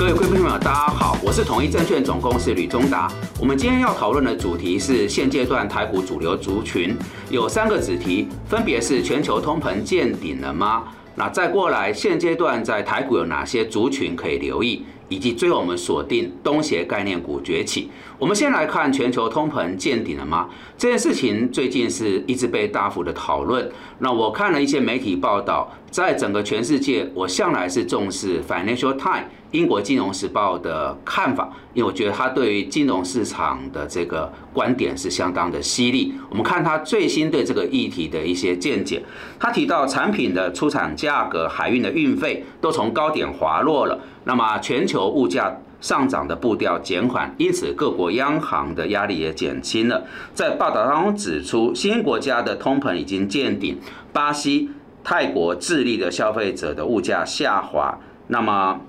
各位贵宾朋友，大家好，我是统一证券总公司吕中达。我们今天要讨论的主题是现阶段台股主流族群，有三个子题，分别是全球通膨见顶了吗？那再过来，现阶段在台股有哪些族群可以留意？以及最后我们锁定东协概念股崛起。我们先来看全球通膨见顶了吗？这件事情最近是一直被大幅的讨论。那我看了一些媒体报道，在整个全世界，我向来是重视 Financial Times 英国金融时报的看法，因为我觉得他对于金融市场的这个观点是相当的犀利。我们看他最新对这个议题的一些见解，他提到产品的出厂价格、海运的运费都从高点滑落了。那么全球物价上涨的步调减缓，因此各国央行的压力也减轻了。在报道当中指出，新兴国家的通膨已经见顶，巴西、泰国、智利的消费者的物价下滑。那么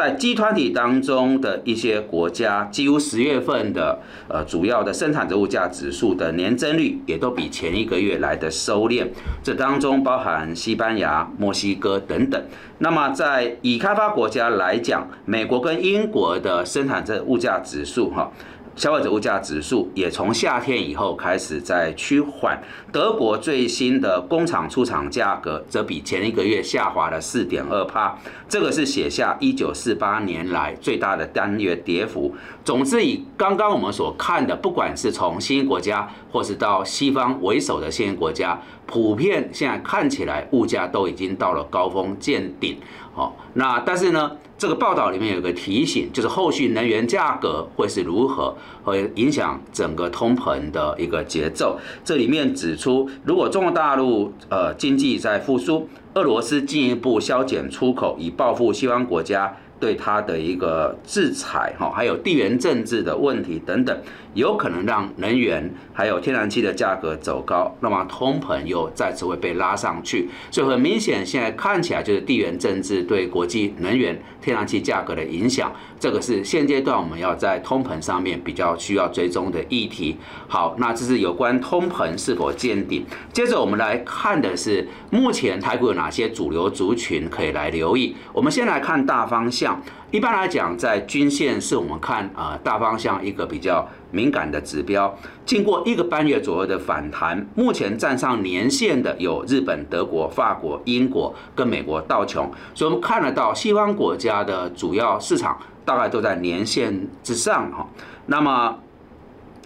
在集团体当中的一些国家，几乎十月份的呃主要的生产者物价指数的年增率也都比前一个月来的收敛，这当中包含西班牙、墨西哥等等。那么在已开发国家来讲，美国跟英国的生产者物价指数哈。消费者物价指数也从夏天以后开始在趋缓。德国最新的工厂出厂价格则比前一个月下滑了四点二帕，这个是写下一九四八年来最大的单月跌幅。总之，以刚刚我们所看的，不管是从新兴国家或是到西方为首的先进国家，普遍现在看起来物价都已经到了高峰见顶。好，那但是呢？这个报道里面有个提醒，就是后续能源价格会是如何，会影响整个通膨的一个节奏。这里面指出，如果中国大陆呃经济在复苏，俄罗斯进一步削减出口，以报复西方国家。对它的一个制裁，哈，还有地缘政治的问题等等，有可能让能源还有天然气的价格走高，那么通膨又再次会被拉上去。所以很明显，现在看起来就是地缘政治对国际能源、天然气价格的影响，这个是现阶段我们要在通膨上面比较需要追踪的议题。好，那这是有关通膨是否见顶。接着我们来看的是目前台股有哪些主流族群可以来留意。我们先来看大方向。一般来讲，在均线是我们看啊大方向一个比较敏感的指标。经过一个半月左右的反弹，目前站上年线的有日本、德国、法国、英国跟美国道琼，所以我们看得到西方国家的主要市场大概都在年线之上哈。那么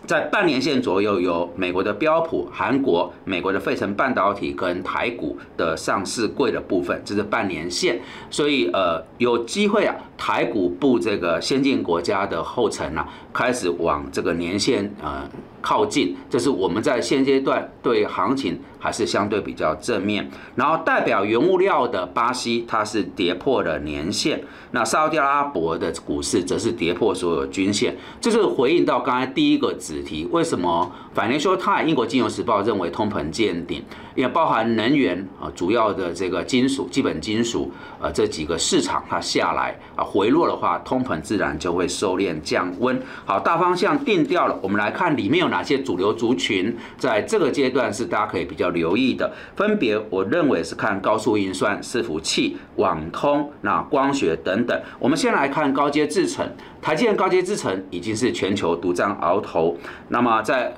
在半年线左右，有美国的标普、韩国、美国的费城半导体跟台股的上市柜的部分，这是半年线，所以呃有机会啊，台股步这个先进国家的后尘啊，开始往这个年线呃。靠近，这是我们在现阶段对行情还是相对比较正面。然后代表原物料的巴西，它是跌破了年线；那沙特阿拉伯的股市则是跌破所有均线。这是回应到刚才第一个子题，为什么反联说泰英国金融时报认为通膨见顶？也包含能源啊，主要的这个金属、基本金属，呃，这几个市场它下来啊回落的话，通膨自然就会收敛降温。好，大方向定掉了，我们来看里面有哪些主流族群，在这个阶段是大家可以比较留意的。分别我认为是看高速运算、伺服器、网通、那光学等等。我们先来看高阶制程，台积电高阶制程已经是全球独占鳌头。那么在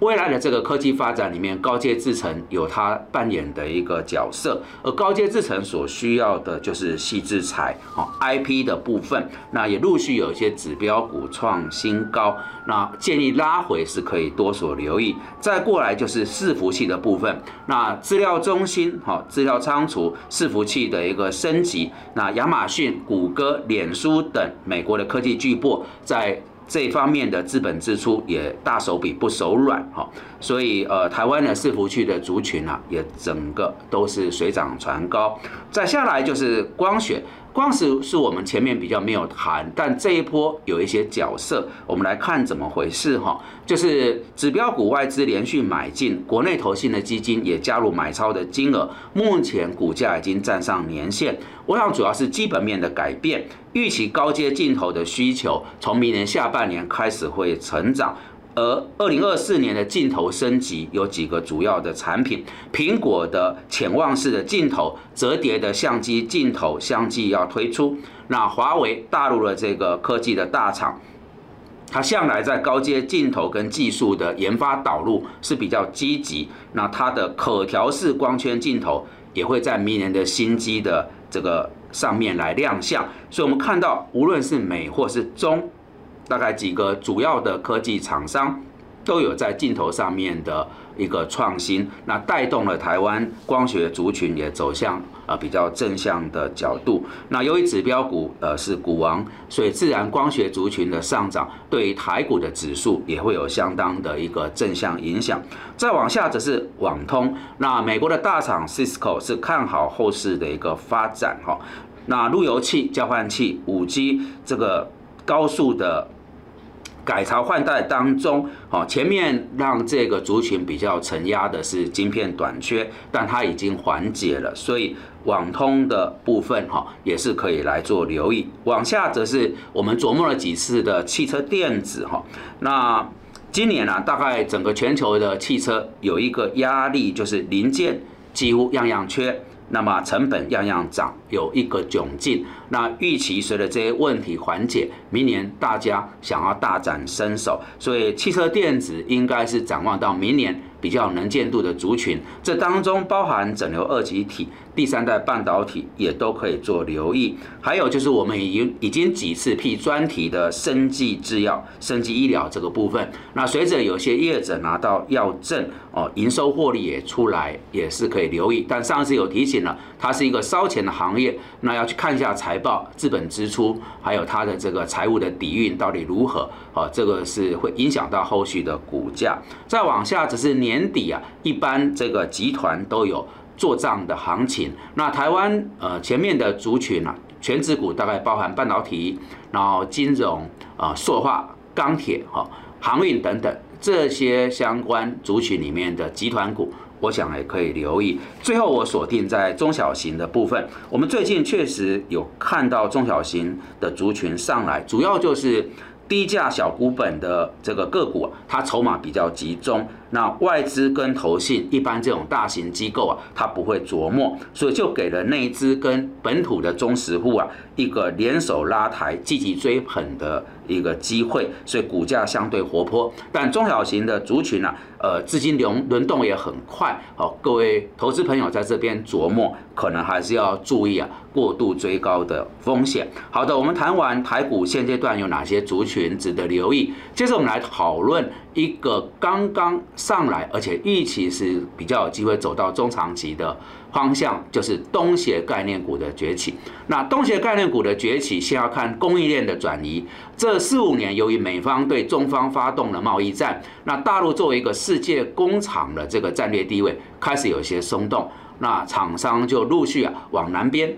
未来的这个科技发展里面，高阶制程有它扮演的一个角色，而高阶制程所需要的就是细制材，哦，IP 的部分，那也陆续有一些指标股创新高，那建议拉回是可以多所留意。再过来就是伺服器的部分，那资料中心，哈，资料仓储伺服器的一个升级，那亚马逊、谷歌、脸书等美国的科技巨擘在。这方面的资本支出也大手笔不手软哈，所以呃，台湾的伺服器的族群啊，也整个都是水涨船高。再下来就是光学。光是是我们前面比较没有谈，但这一波有一些角色，我们来看怎么回事哈。就是指标股外资连续买进，国内投信的基金也加入买超的金额，目前股价已经站上年线。我想主要是基本面的改变，预期高阶镜头的需求从明年下半年开始会成长。而二零二四年的镜头升级有几个主要的产品，苹果的潜望式的镜头、折叠的相机镜头相继要推出。那华为大陆的这个科技的大厂，它向来在高阶镜头跟技术的研发导入是比较积极。那它的可调式光圈镜头也会在明年的新机的这个上面来亮相。所以，我们看到无论是美或是中。大概几个主要的科技厂商都有在镜头上面的一个创新，那带动了台湾光学族群也走向呃比较正向的角度。那由于指标股呃是股王，所以自然光学族群的上涨对于台股的指数也会有相当的一个正向影响。再往下则是网通，那美国的大厂 Cisco 是看好后市的一个发展哈。那路由器、交换器、五 G 这个高速的。改朝换代当中，哦，前面让这个族群比较承压的是晶片短缺，但它已经缓解了，所以网通的部分哈也是可以来做留意。往下则是我们琢磨了几次的汽车电子哈，那今年呢，大概整个全球的汽车有一个压力，就是零件几乎样样缺。那么成本样样涨，有一个窘境。那预期随着这些问题缓解，明年大家想要大展身手，所以汽车电子应该是展望到明年。比较能见度的族群，这当中包含整流二极体、第三代半导体也都可以做留意。还有就是我们已经已经几次辟专题的生技制药、生技医疗这个部分。那随着有些业者拿到药证哦，营收获利也出来，也是可以留意。但上次有提醒它是一个烧钱的行业，那要去看一下财报、资本支出，还有它的这个财务的底蕴到底如何。啊，这个是会影响到后续的股价。再往下只是年底啊，一般这个集团都有做账的行情。那台湾呃前面的族群啊，全指股大概包含半导体，然后金融啊、塑化、钢铁、哈、航运等等这些相关族群里面的集团股，我想也可以留意。最后我锁定在中小型的部分，我们最近确实有看到中小型的族群上来，主要就是。低价小股本的这个个股，它筹码比较集中。那外资跟投信一般这种大型机构啊，它不会琢磨，所以就给了内资跟本土的中实户啊一个联手拉抬、积极追捧的一个机会，所以股价相对活泼。但中小型的族群呢，呃，资金流轮动也很快。好，各位投资朋友在这边琢磨，可能还是要注意啊，过度追高的风险。好的，我们谈完台股现阶段有哪些族群值得留意，接着我们来讨论。一个刚刚上来，而且预期是比较有机会走到中长期的方向，就是东协概念股的崛起。那东协概念股的崛起，先要看供应链的转移。这四五年，由于美方对中方发动了贸易战，那大陆作为一个世界工厂的这个战略地位开始有些松动，那厂商就陆续啊往南边。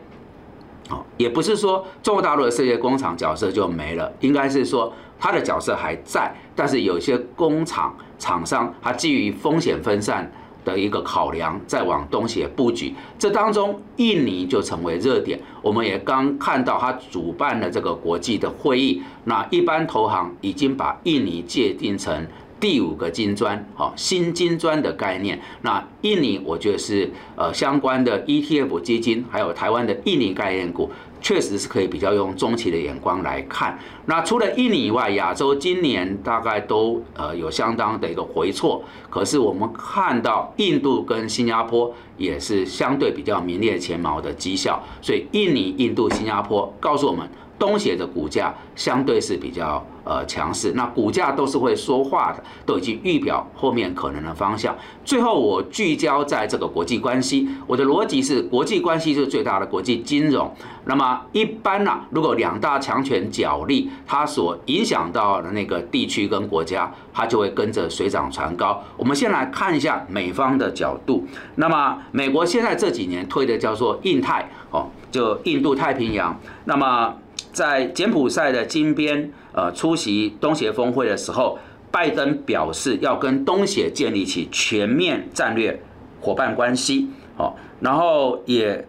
哦，也不是说中国大陆的世界工厂角色就没了，应该是说。它的角色还在，但是有些工厂厂商，它基于风险分散的一个考量，在往东协布局。这当中，印尼就成为热点。我们也刚看到，它主办了这个国际的会议。那一般投行已经把印尼界定成第五个金砖，好，新金砖的概念。那印尼，我觉得是呃相关的 ETF 基金，还有台湾的印尼概念股。确实是可以比较用中期的眼光来看。那除了印尼以外，亚洲今年大概都呃有相当的一个回错。可是我们看到印度跟新加坡也是相对比较名列前茅的绩效。所以印尼、印度、新加坡告诉我们，东协的股价相对是比较。呃，强势，那股价都是会说话的，都已经预表后面可能的方向。最后，我聚焦在这个国际关系，我的逻辑是，国际关系是最大的国际金融。那么，一般呢，如果两大强权角力，它所影响到的那个地区跟国家，它就会跟着水涨船高。我们先来看一下美方的角度。那么，美国现在这几年推的叫做印太，哦，就印度太平洋。那么，在柬埔寨的金边。呃，出席东协峰会的时候，拜登表示要跟东协建立起全面战略伙伴关系，哦，然后也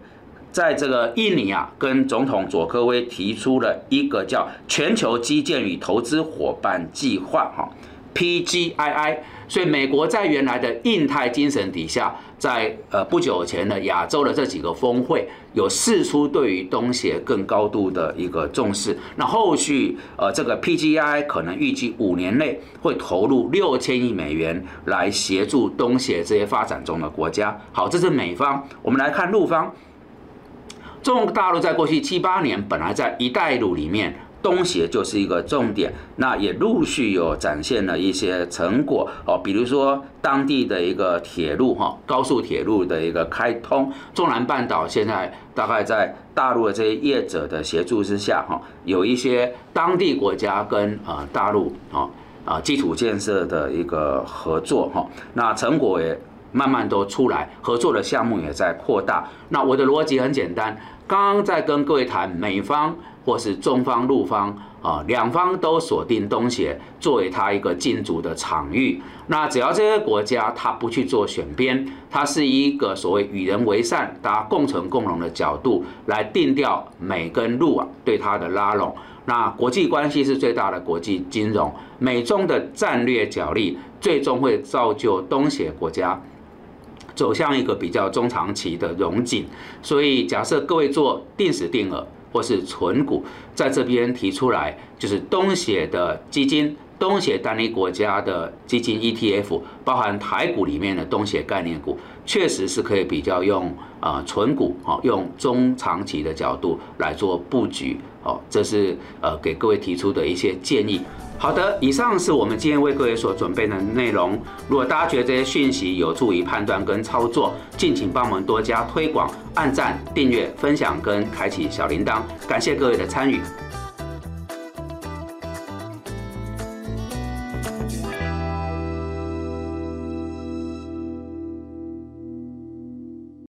在这个印尼啊，跟总统佐科威提出了一个叫全球基建与投资伙伴计划，哈，PGII。所以美国在原来的印太精神底下，在呃不久前的亚洲的这几个峰会，有释出对于东协更高度的一个重视。那后续呃这个 PGI 可能预计五年内会投入六千亿美元来协助东协这些发展中的国家。好，这是美方。我们来看陆方，中国大陆在过去七八年本来在“一带一路”里面。东协就是一个重点，那也陆续有展现了一些成果哦，比如说当地的一个铁路哈，高速铁路的一个开通，中南半岛现在大概在大陆的这些业者的协助之下哈，有一些当地国家跟呃大陆啊啊基础建设的一个合作哈，那成果也慢慢都出来，合作的项目也在扩大。那我的逻辑很简单，刚刚在跟各位谈美方。或是中方、陆方啊，两方都锁定东协作为它一个进驻的场域。那只要这些国家它不去做选边，它是一个所谓与人为善、大家共存共荣的角度来定调美跟陆啊对它的拉拢。那国际关系是最大的国际金融，美中的战略角力最终会造就东协国家走向一个比较中长期的融景。所以假设各位做定时定额。或是存股，在这边提出来，就是东协的基金、东协单一国家的基金 ETF，包含台股里面的东协概念股，确实是可以比较用啊存股，哦，用中长期的角度来做布局，哦，这是呃给各位提出的一些建议。好的，以上是我们今天为各位所准备的内容。如果大家觉得这些讯息有助于判断跟操作，敬请帮我们多加推广、按赞、订阅、分享跟开启小铃铛。感谢各位的参与。